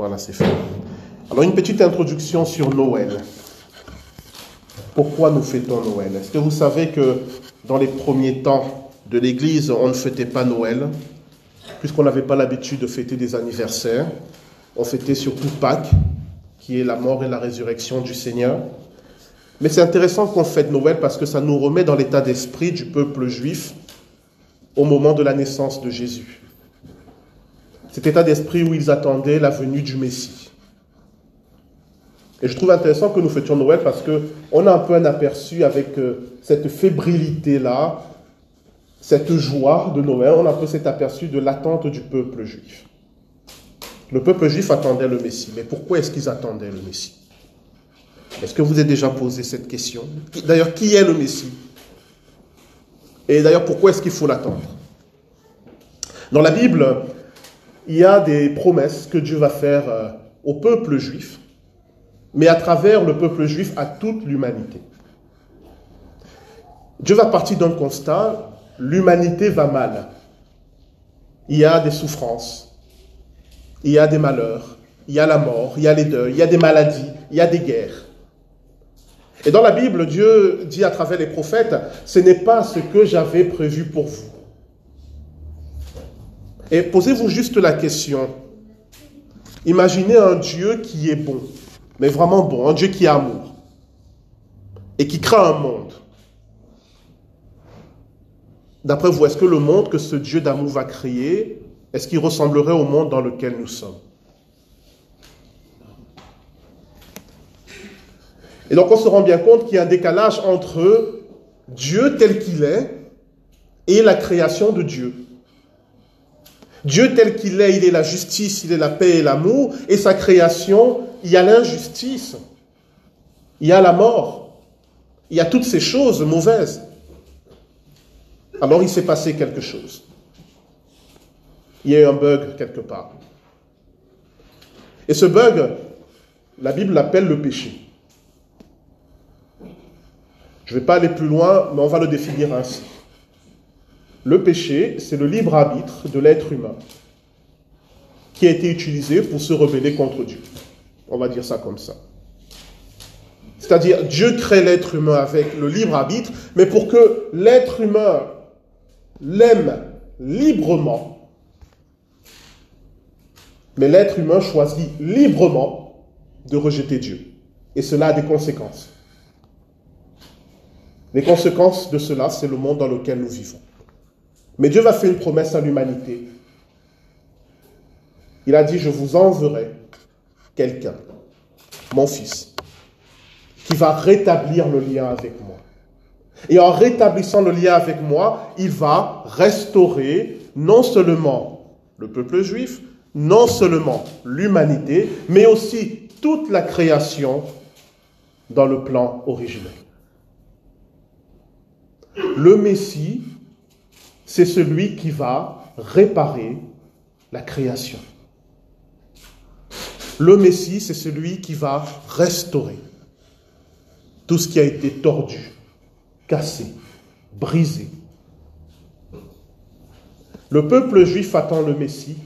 Voilà, c'est fait. Alors une petite introduction sur Noël. Pourquoi nous fêtons Noël? Est-ce que vous savez que dans les premiers temps de l'Église, on ne fêtait pas Noël, puisqu'on n'avait pas l'habitude de fêter des anniversaires? On fêtait surtout Pâques, qui est la mort et la résurrection du Seigneur. Mais c'est intéressant qu'on fête Noël parce que ça nous remet dans l'état d'esprit du peuple juif au moment de la naissance de Jésus. Cet état d'esprit où ils attendaient la venue du Messie. Et je trouve intéressant que nous fêtions Noël parce qu'on a un peu un aperçu avec euh, cette fébrilité-là, cette joie de Noël, on a un peu cet aperçu de l'attente du peuple juif. Le peuple juif attendait le Messie. Mais pourquoi est-ce qu'ils attendaient le Messie? Est-ce que vous avez déjà posé cette question? D'ailleurs, qui est le Messie? Et d'ailleurs, pourquoi est-ce qu'il faut l'attendre? Dans la Bible, il y a des promesses que Dieu va faire euh, au peuple juif, mais à travers le peuple juif à toute l'humanité. Dieu va partir d'un constat, l'humanité va mal. Il y a des souffrances, il y a des malheurs, il y a la mort, il y a les deuils, il y a des maladies, il y a des guerres. Et dans la Bible, Dieu dit à travers les prophètes, ce n'est pas ce que j'avais prévu pour vous. Et posez-vous juste la question. Imaginez un Dieu qui est bon, mais vraiment bon, un Dieu qui est amour, et qui crée un monde. D'après vous, est-ce que le monde que ce Dieu d'amour va créer, est-ce qu'il ressemblerait au monde dans lequel nous sommes? Et donc on se rend bien compte qu'il y a un décalage entre Dieu tel qu'il est et la création de Dieu. Dieu tel qu'il est, il est la justice, il est la paix et l'amour, et sa création, il y a l'injustice, il y a la mort, il y a toutes ces choses mauvaises. Alors il s'est passé quelque chose. Il y a eu un bug quelque part. Et ce bug, la Bible l'appelle le péché. Je ne vais pas aller plus loin, mais on va le définir ainsi. Le péché, c'est le libre arbitre de l'être humain qui a été utilisé pour se rebeller contre Dieu. On va dire ça comme ça. C'est-à-dire, Dieu crée l'être humain avec le libre arbitre, mais pour que l'être humain l'aime librement, mais l'être humain choisit librement de rejeter Dieu. Et cela a des conséquences. Les conséquences de cela, c'est le monde dans lequel nous vivons. Mais Dieu va faire une promesse à l'humanité. Il a dit, je vous enverrai quelqu'un, mon fils, qui va rétablir le lien avec moi. Et en rétablissant le lien avec moi, il va restaurer non seulement le peuple juif, non seulement l'humanité, mais aussi toute la création dans le plan originel. Le Messie c'est celui qui va réparer la création. Le Messie, c'est celui qui va restaurer tout ce qui a été tordu, cassé, brisé. Le peuple juif attend le Messie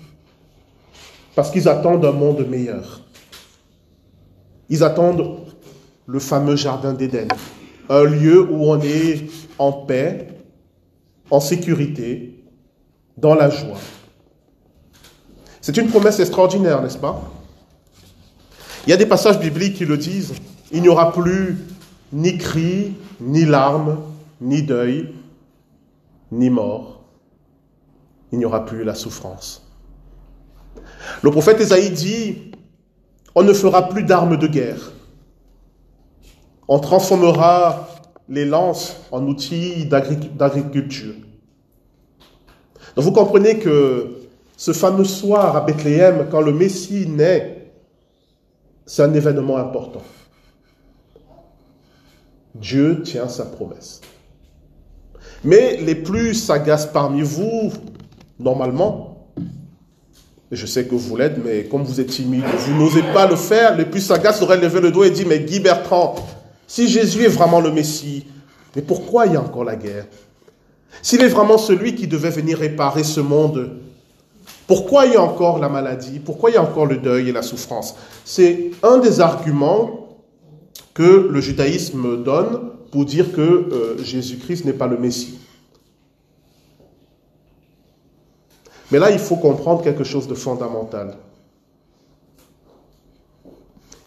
parce qu'ils attendent un monde meilleur. Ils attendent le fameux Jardin d'Éden, un lieu où on est en paix, en sécurité, dans la joie. C'est une promesse extraordinaire, n'est-ce pas? Il y a des passages bibliques qui le disent. Il n'y aura plus ni cris, ni larmes, ni deuil, ni mort. Il n'y aura plus la souffrance. Le prophète Esaïe dit, on ne fera plus d'armes de guerre. On transformera les lances en outils d'agriculture. Donc vous comprenez que ce fameux soir à Bethléem, quand le Messie naît, c'est un événement important. Dieu tient sa promesse. Mais les plus sagaces parmi vous, normalement, et je sais que vous l'êtes, mais comme vous êtes timide, vous n'osez pas le faire, les plus sagaces auraient levé le doigt et dit, mais Guy Bertrand, si Jésus est vraiment le Messie, mais pourquoi il y a encore la guerre? S'il est vraiment celui qui devait venir réparer ce monde, Pourquoi il y a encore la maladie? Pourquoi il y a encore le deuil et la souffrance? C'est un des arguments que le judaïsme donne pour dire que euh, Jésus-Christ n'est pas le Messie. Mais là, il faut comprendre quelque chose de fondamental.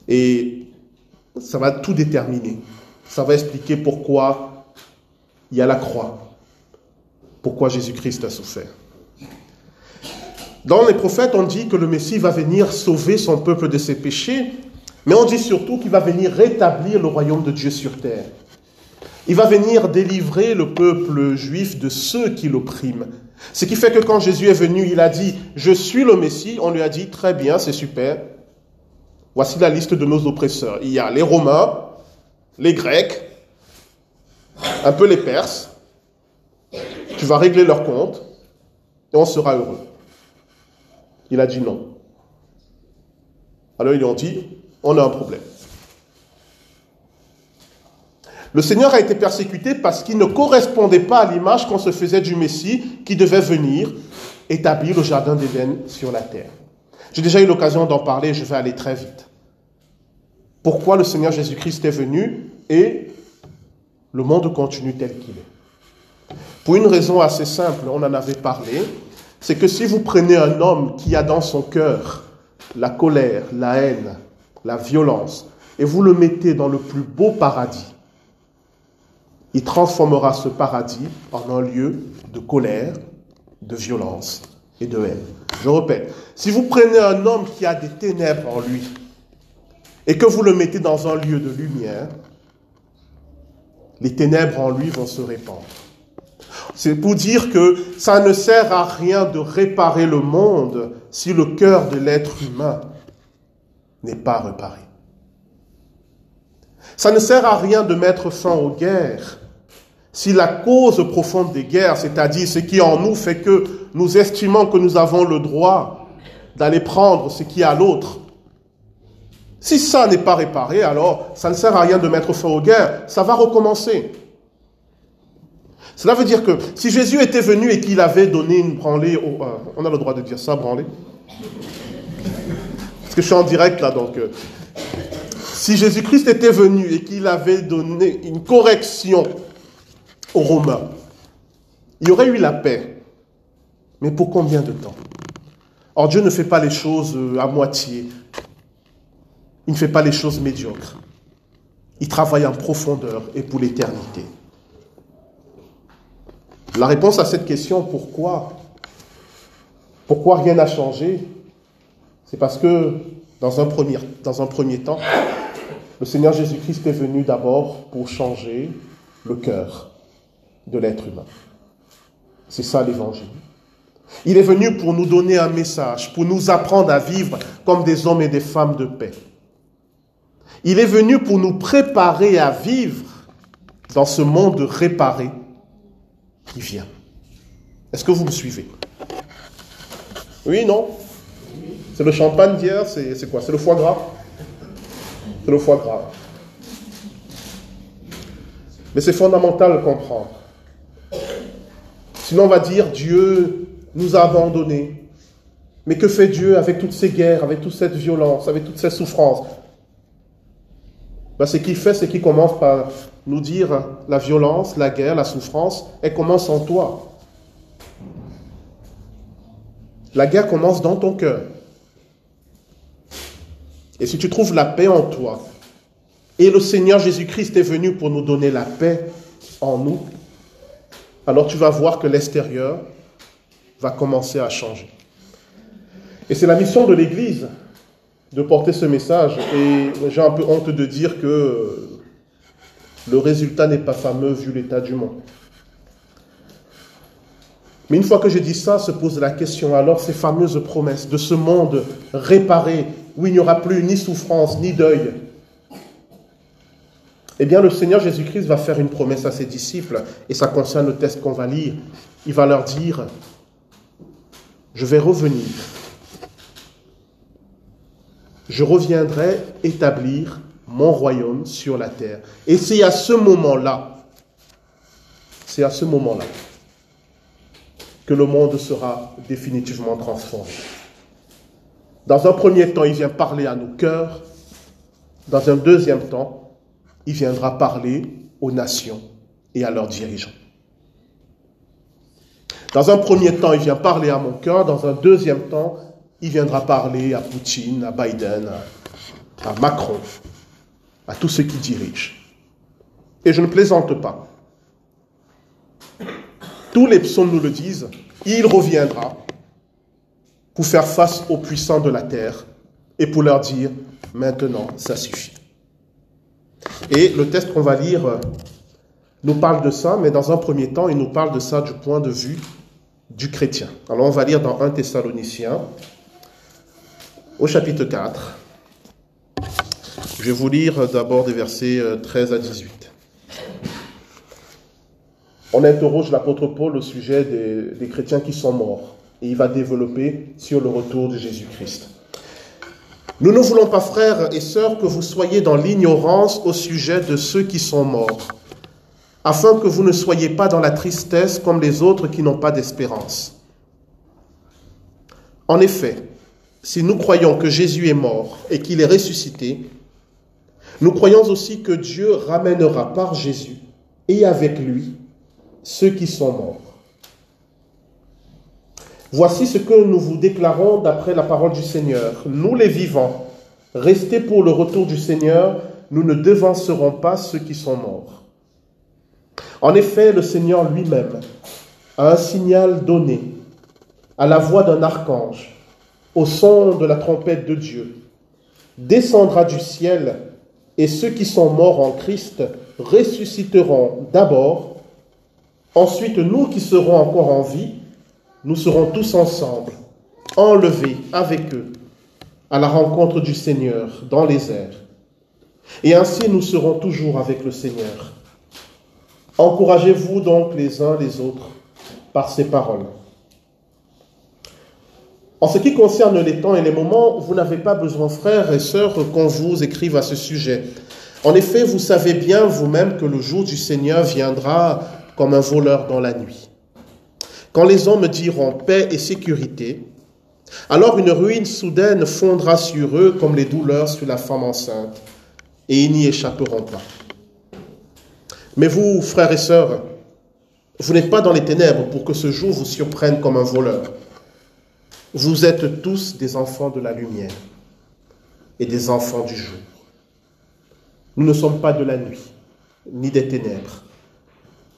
Et ça va tout déterminer. Ça va expliquer pourquoi il y a la croix, pourquoi Jésus-Christ a souffert. Dans les prophètes, on dit que le Messie va venir sauver son peuple de ses péchés, mais on dit surtout qu'il va venir rétablir le royaume de Dieu sur terre. Il va venir délivrer le peuple juif de ceux qui l'oppriment. Ce qui fait que quand Jésus est venu, il a dit, je suis le Messie, on lui a dit, très bien, c'est super. Voici la liste de nos oppresseurs. Il y a les Romains, les Grecs, un peu les Perses. Tu vas régler leurs comptes et on sera heureux. Il a dit non. Alors ils lui ont dit, on a un problème. Le Seigneur a été persécuté parce qu'il ne correspondait pas à l'image qu'on se faisait du Messie qui devait venir établir le jardin d'Éden sur la terre. J'ai déjà eu l'occasion d'en parler, je vais aller très vite. Pourquoi le Seigneur Jésus-Christ est venu et le monde continue tel qu'il est? Pour une raison assez simple, on en avait parlé, c'est que si vous prenez un homme qui a dans son cœur la colère, la haine, la violence, et vous le mettez dans le plus beau paradis, il transformera ce paradis en un lieu de colère, de violence et de haine. Je répète, si vous prenez un homme qui a des ténèbres en lui et que vous le mettez dans un lieu de lumière, les ténèbres en lui vont se répandre. C'est pour dire que ça ne sert à rien de réparer le monde si le cœur de l'être humain n'est pas réparé. Ça ne sert à rien de mettre fin aux guerres si la cause profonde des guerres, c'est-à-dire ce qui en nous fait que nous estimons que nous avons le droit d'aller prendre ce qui est à l'autre, si ça n'est pas réparé, alors ça ne sert à rien de mettre fin aux guerres, ça va recommencer. Cela veut dire que si Jésus était venu et qu'il avait donné une branlée, au, euh, on a le droit de dire ça, branlée? Parce que je suis en direct là, donc... Euh, si Jésus-Christ était venu et qu'il avait donné une correction aux Romains, il y aurait eu la paix. Mais pour combien de temps? Or Dieu ne fait pas les choses euh, à moitié. Il ne fait pas les choses médiocres. Il travaille en profondeur et pour l'éternité. La réponse à cette question, pourquoi Pourquoi rien n'a changé C'est parce que dans un, premier, dans un premier temps, le Seigneur Jésus-Christ est venu d'abord pour changer le cœur de l'être humain. C'est ça l'évangile. Il est venu pour nous donner un message, pour nous apprendre à vivre comme des hommes et des femmes de paix. Il est venu pour nous préparer à vivre dans ce monde réparé qui vient? Est-ce que vous me suivez? Oui, non? C'est le champagne d'hier, c'est quoi? C'est le foie gras? C'est le foie gras. Mais c'est fondamental de comprendre. Sinon, on va dire Dieu nous a abandonnés. Mais que fait Dieu avec toutes ces guerres, avec toute cette violence, avec toutes ces souffrances? Ben, Ce qu'il fait, c'est qu'il commence par nous dire la violence, la guerre, la souffrance, elle commence en toi. La guerre commence dans ton cœur. Et si tu trouves la paix en toi, et le Seigneur Jésus-Christ est venu pour nous donner la paix en nous, alors tu vas voir que l'extérieur va commencer à changer. Et c'est la mission de l'Église de porter ce message. Et j'ai un peu honte de dire que le résultat n'est pas fameux vu l'état du monde. Mais une fois que j'ai dit ça, se pose la question alors ces fameuses promesses de ce monde réparé, où il n'y aura plus ni souffrance ni deuil, eh bien, le Seigneur Jésus-Christ va faire une promesse à ses disciples, et ça concerne le texte qu'on va lire. Il va leur dire, je vais revenir. Je reviendrai établir mon royaume sur la terre. Et c'est à ce moment-là, c'est à ce moment-là que le monde sera définitivement transformé. Dans un premier temps, il vient parler à nos cœurs. Dans un deuxième temps, il viendra parler aux nations et à leurs dirigeants. Dans un premier temps, il vient parler à mon cœur. Dans un deuxième temps, il viendra parler à Poutine, à Biden, à, Macron, à tous ceux qui dirigent. Et je ne plaisante pas. Tous les psaumes nous le disent. Il reviendra pour faire face aux puissants de la terre et pour leur dire, maintenant, ça suffit. Et le texte qu'on va lire nous parle de ça, mais dans un premier temps, il nous parle de ça du point de vue du chrétien. Alors on va lire dans 1 Thessaloniciens, au chapitre 4. Je vais vous lire d'abord des versets 13 euh, à 18. On interroge l'apôtre Paul au sujet des, des chrétiens qui sont morts et il va développer sur le retour de Jésus-Christ. Nous ne voulons pas, frères et sœurs, que vous soyez dans l'ignorance au sujet de ceux qui sont morts afin que vous ne soyez pas dans la tristesse comme les autres qui n'ont pas d'espérance. En effet, si nous croyons que Jésus est mort et qu'il est ressuscité, nous croyons aussi que Dieu ramènera par Jésus et avec lui ceux qui sont morts. Voici ce que nous vous déclarons d'après la parole du Seigneur. Nous les vivants, restés pour le retour du Seigneur, nous ne devancerons pas ceux qui sont morts. En effet, le Seigneur lui-même a un signal donné à la voix d'un archange, au son de la trompette de Dieu, descendra du ciel, et ceux qui sont morts en Christ ressusciteront d'abord, ensuite nous qui serons encore en vie, nous serons tous ensemble, enlevés avec eux à la rencontre du Seigneur dans les airs. Et ainsi nous serons toujours avec le Seigneur. Encouragez-vous donc les uns les autres par ces paroles. En ce qui concerne les temps et les moments, vous n'avez pas besoin, frères et sœurs, qu'on vous écrive à ce sujet. En effet, vous savez bien vous-même que le jour du Seigneur viendra comme un voleur dans la nuit. Quand les hommes diront paix et sécurité, alors une ruine soudaine fondra sur eux comme les douleurs sur la femme enceinte, et ils n'y échapperont pas. Mais vous, frères et sœurs, vous n'êtes pas dans les ténèbres pour que ce jour vous surprenne comme un voleur. Vous êtes tous des enfants de la lumière et des enfants du jour. Nous ne sommes pas de la nuit, ni des ténèbres.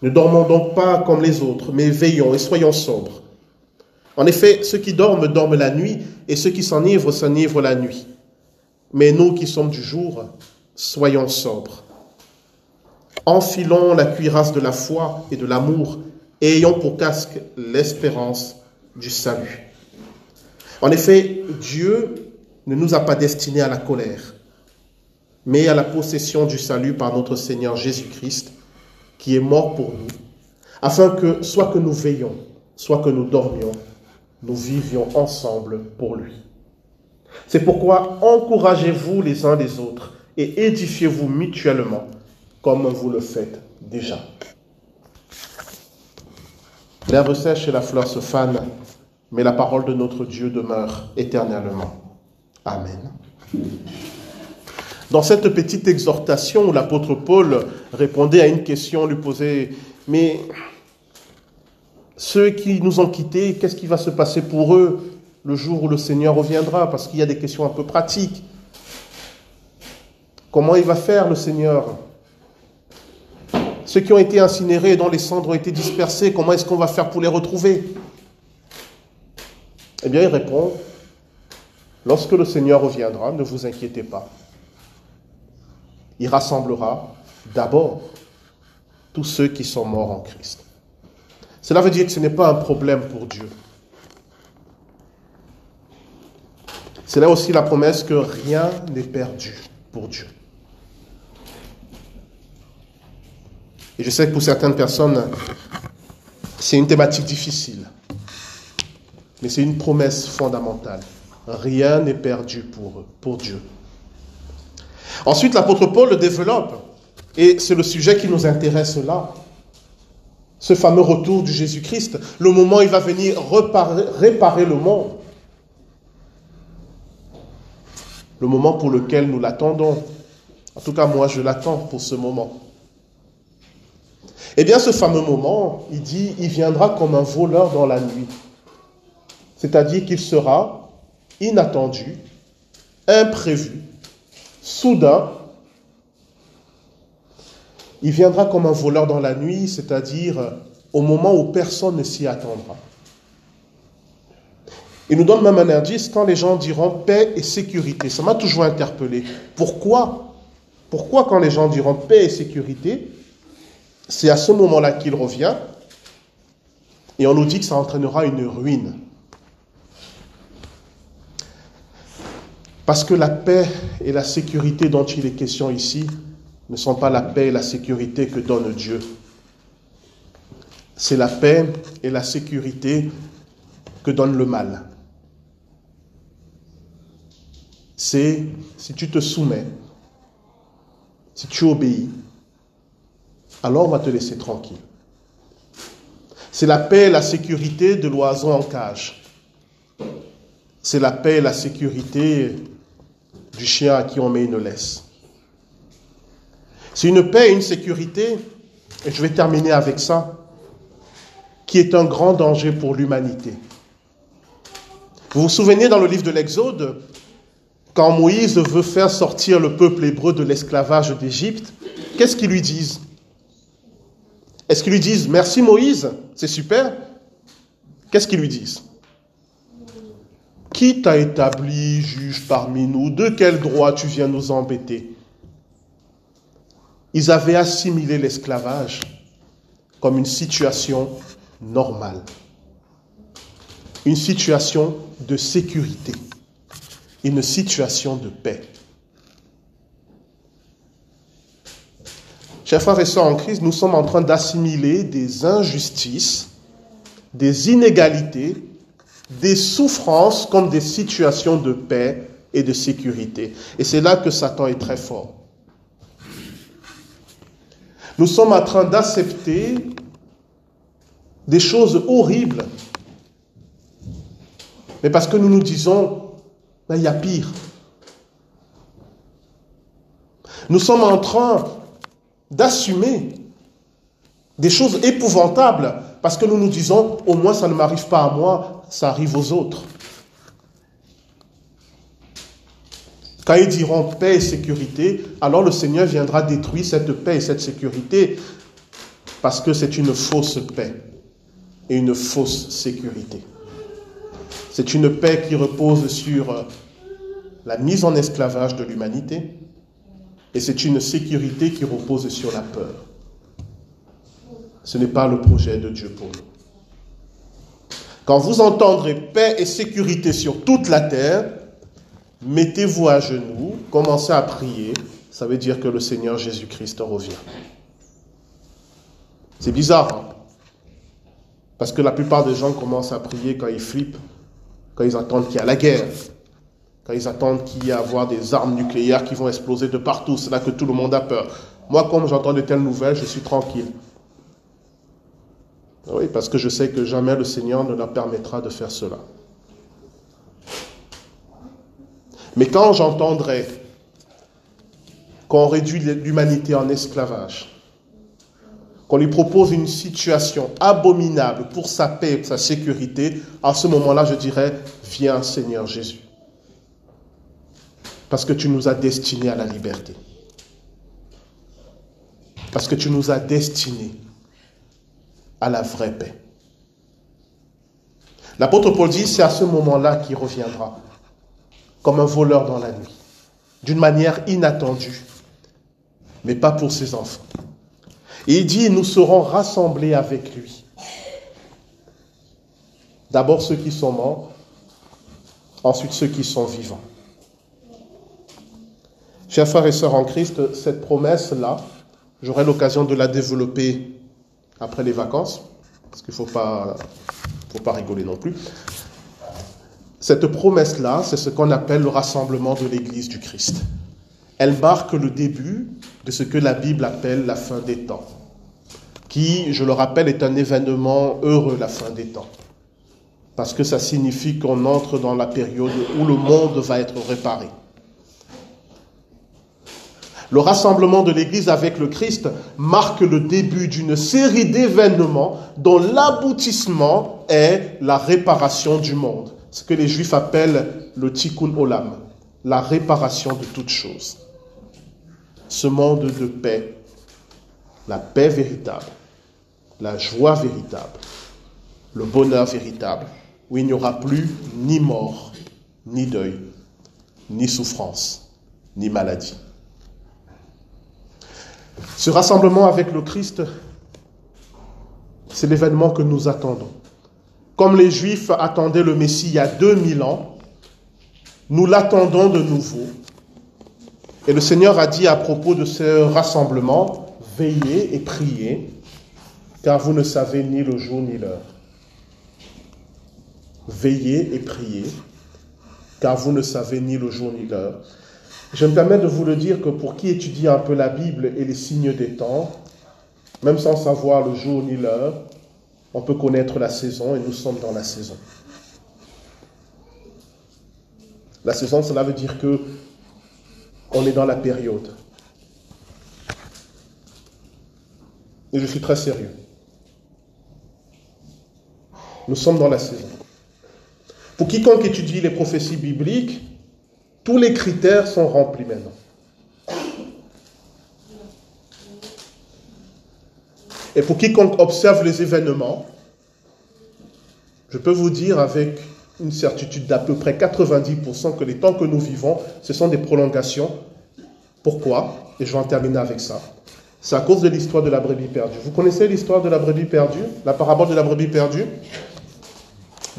Ne dormons donc pas comme les autres, mais veillons et soyons sobres. En effet, ceux qui dorment dorment la nuit, et ceux qui s'enivrent s'enivrent la nuit. Mais nous qui sommes du jour, soyons sobres enfilons la cuirasse de la foi et de l'amour et ayons pour casque l'espérance du salut. En effet, Dieu ne nous a pas destinés à la colère, mais à la possession du salut par notre Seigneur Jésus-Christ, qui est mort pour nous, afin que, soit que nous veillions, soit que nous dormions, nous vivions ensemble pour lui. C'est pourquoi encouragez-vous les uns les autres et édifiez-vous mutuellement comme vous le faites déjà. L'herbe sèche et la fleur se fanent, mais la parole de notre Dieu demeure éternellement. Amen. Dans cette petite exhortation l'apôtre Paul répondait à une question, lui posait, mais ceux qui nous ont quittés, qu'est-ce qui va se passer pour eux le jour où le Seigneur reviendra? Parce qu'il y a des questions un peu pratiques. Comment il va faire le Seigneur? Ceux qui ont été incinérés et dont les cendres ont été dispersées, comment est-ce qu'on va faire pour les retrouver? Eh bien, il répond, lorsque le Seigneur reviendra, ne vous inquiétez pas. Il rassemblera d'abord tous ceux qui sont morts en Christ. Cela veut dire que ce n'est pas un problème pour Dieu. C'est là aussi la promesse que rien n'est perdu pour Dieu. Et je sais que pour certaines personnes, c'est une thématique difficile. Mais c'est une promesse fondamentale. Rien n'est perdu pour pour Dieu. Ensuite, l'apôtre Paul le développe. Et c'est le sujet qui nous intéresse là. ce fameux retour du Jésus-Christ, le moment où il va venir réparer le monde, le moment pour lequel nous l'attendons. En tout cas, moi, je l'attends pour ce moment. Eh bien, ce fameux moment, il dit, il viendra comme un voleur dans la nuit. C'est-à-dire qu'il sera inattendu, imprévu, soudain. Il viendra comme un voleur dans la nuit, c'est-à-dire au moment où personne ne s'y attendra. Il nous donne même un indice quand les gens diront paix et sécurité. Ça m'a toujours interpellé. Pourquoi? Pourquoi quand les gens diront paix et sécurité, c'est à ce moment-là qu'il revient et on nous dit que ça entraînera une ruine? Parce que la paix et la sécurité dont il est question ici ne sont pas la paix et la sécurité que donne Dieu. C'est la paix et la sécurité que donne le mal. C'est si tu te soumets, si tu obéis, alors on va te laisser tranquille. C'est la paix et la sécurité de l'oiseau en cage. C'est la paix et la sécurité du chien à qui on met une laisse. C'est une paix et une sécurité, et je vais terminer avec ça, qui est un grand danger pour l'humanité. Vous vous souvenez dans le livre de l'Exode, quand Moïse veut faire sortir le peuple hébreu de l'esclavage d'Égypte, qu'est-ce qu'ils lui disent? Est-ce qu'ils lui disent merci Moïse, c'est super Qu'est-ce qu'ils lui disent? Qui t'a établi juge parmi nous? De quel droit tu viens nous embêter? Ils avaient assimilé l'esclavage comme une situation normale, une situation de sécurité, une situation de paix. Chers frères et sœurs en Christ, nous sommes en train d'assimiler des injustices, des inégalités, des souffrances comme des situations de paix et de sécurité. Et c'est là que Satan est très fort. Nous sommes en train d'accepter des choses horribles. Mais parce que nous nous disons, ben, il y a pire. Nous sommes en train d'assumer des choses épouvantables parce que nous nous disons, au moins ça ne m'arrive pas à moi, ça arrive aux autres. Quand ils diront paix et sécurité, alors le Seigneur viendra détruire cette paix et cette sécurité parce que c'est une fausse paix et une fausse sécurité. C'est une paix qui repose sur la mise en esclavage de l'humanité, et c'est une sécurité qui repose sur la peur. Ce n'est pas le projet de Dieu pour nous. Quand vous entendrez paix et sécurité sur toute la terre, mettez-vous à genoux, commencez à prier. Ça veut dire que le Seigneur Jésus-Christ revient. C'est bizarre, hein? Parce que la plupart des gens commencent à prier quand ils flippent, quand ils entendent qu'il y a la guerre, quand ils attendent qu'il y ait des armes nucléaires qui vont exploser de partout, c'est là que tout le monde a peur. Moi, comme j'entends de telles nouvelles, je suis tranquille. Oui, parce que je sais que jamais le Seigneur ne leur permettra de faire cela. Mais quand j'entendrai qu'on réduit l'humanité en esclavage, qu'on lui propose une situation abominable pour sa paix et sa sécurité, à ce moment-là, je dirais, viens Seigneur Jésus. Parce que tu nous as destinés à la liberté. Parce que tu nous as destinés à la vraie paix. L'apôtre Paul dit, c'est à ce moment-là qu'il reviendra, comme un voleur dans la nuit, d'une manière inattendue, mais pas pour ses enfants. Et il dit, nous serons rassemblés avec lui. D'abord ceux qui sont morts, ensuite ceux qui sont vivants. Chers frères et sœurs en Christ, cette promesse-là, j'aurai l'occasion de la développer après les vacances, parce qu'il ne faut pas, rigoler non plus. Cette promesse-là, c'est ce qu'on appelle le rassemblement de l'Église du Christ. Elle marque le début de ce que la Bible appelle la fin des temps. qui, je le rappelle, est un événement heureux, la fin des temps. Parce que ça signifie qu'on entre dans la période où le monde va être réparé. Le rassemblement de l'Église avec le Christ marque le début d'une série d'événements dont l'aboutissement est la réparation du monde, ce que les Juifs appellent le tikkun olam, la réparation de toutes choses. Ce monde de paix, la paix véritable, la joie véritable, le bonheur véritable, où il n'y aura plus ni mort, ni deuil, ni souffrance, ni maladie. Ce rassemblement avec le Christ, c'est l'événement que nous attendons. Comme les Juifs attendaient le Messie il y a 2000 ans, nous l'attendons de nouveau. Et le Seigneur a dit à propos de ce rassemblement, veillez et priez, car vous ne savez ni le jour ni l'heure. Veillez et priez, car vous ne savez ni le jour ni l'heure. Je me permets de vous le dire que pour qui étudie un peu la Bible et les signes des temps, même sans savoir le jour ni l'heure, on peut connaître la saison et nous sommes dans la saison. La saison, cela veut dire que on est dans la période. Et je suis très sérieux. Nous sommes dans la saison. Pour quiconque étudie les prophéties bibliques, tous les critères sont remplis maintenant. Et pour quiconque observe les événements, je peux vous dire avec une certitude d'à peu près 90% que les temps que nous vivons, ce sont des prolongations. Pourquoi? Et je vais en terminer avec ça. C'est à cause de l'histoire de la brebis perdue. Vous connaissez l'histoire de la brebis perdue? La parabole de la brebis perdue?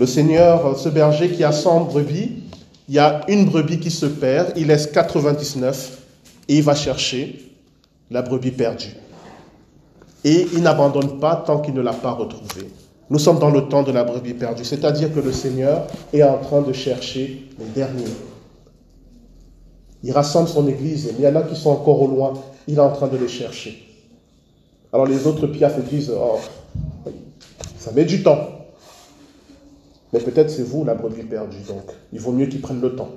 Le Seigneur, ce berger qui a 100 brebis, il y a une brebis qui se perd, il laisse 99 et il va chercher la brebis perdue. Et il n'abandonne pas tant qu'il ne l'a pas retrouvée. Nous sommes dans le temps de la brebis perdue, c'est-à-dire que le Seigneur est en train de chercher les derniers. Il rassemble son Église, mais il y en a qui sont encore au loin, il est en train de les chercher. Alors les autres piafs disent, oh, ça met du temps. Mais peut-être c'est vous la brebis perdue, donc il vaut mieux qu'il prenne le temps.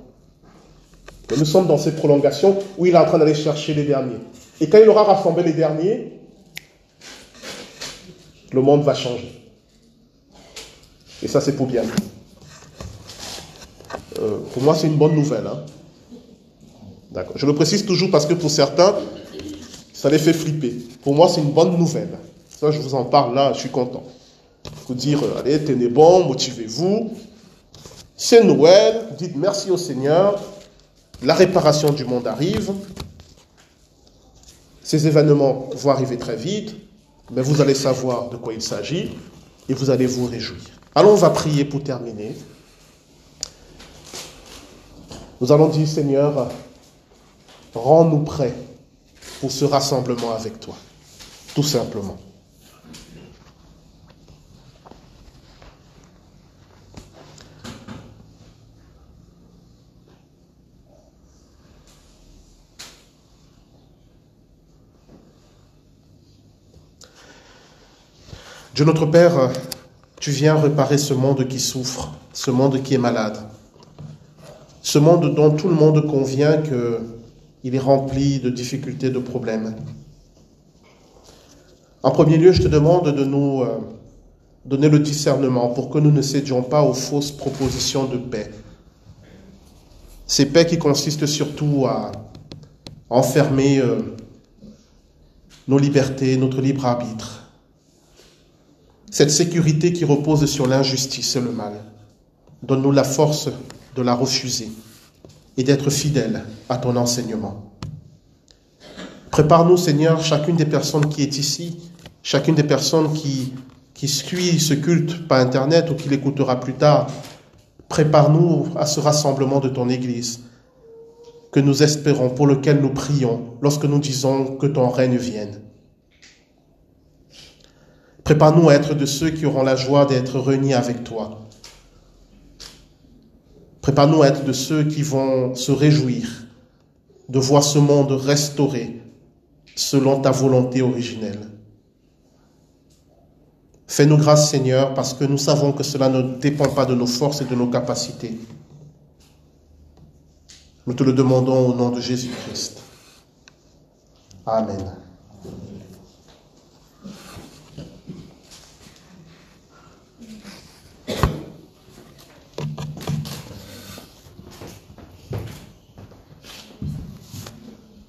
Nous sommes dans ces prolongations où il est en train d'aller chercher les derniers. Et quand il aura rassemblé les derniers, le monde va changer. Et ça, c'est pour bien. Euh, pour moi, c'est une bonne nouvelle. Hein. D'accord. Je le précise toujours parce que pour certains, ça les fait flipper. Pour moi, c'est une bonne nouvelle. Ça, je vous en parle là, je suis content. Vous dire, euh, allez, tenez bon, motivez-vous. C'est Noël, dites merci au Seigneur. La réparation du monde arrive. Ces événements vont arriver très vite, mais vous allez savoir de quoi il s'agit et vous allez vous réjouir. Allons, on va prier pour terminer. Nous allons dire, Seigneur, rends-nous prêts pour ce rassemblement avec toi, tout simplement. Dieu notre Père, tu viens réparer ce monde qui souffre, ce monde qui est malade, ce monde dont tout le monde convient qu'il est rempli de difficultés, de problèmes. En premier lieu, je te demande de nous euh, donner le discernement pour que nous ne cédions pas aux fausses propositions de paix. Ces paix qui consistent surtout à enfermer euh, nos libertés, notre libre arbitre, cette sécurité qui repose sur l'injustice et le mal. Donne-nous la force de la refuser et d'être fidèles à ton enseignement. Prépare-nous, Seigneur, chacune des personnes qui est ici, chacune des personnes qui, qui suit ce culte par Internet ou qui l'écoutera plus tard. Prépare-nous à ce rassemblement de ton Église que nous espérons, pour lequel nous prions lorsque nous disons que ton règne vienne. Prépare-nous à être de ceux qui auront la joie d'être réunis avec toi. Prépare-nous à être de ceux qui vont se réjouir de voir ce monde restauré selon ta volonté originelle. Fais-nous grâce, Seigneur, parce que nous savons que cela ne dépend pas de nos forces et de nos capacités. Nous te le demandons au nom de Jésus-Christ. Amen.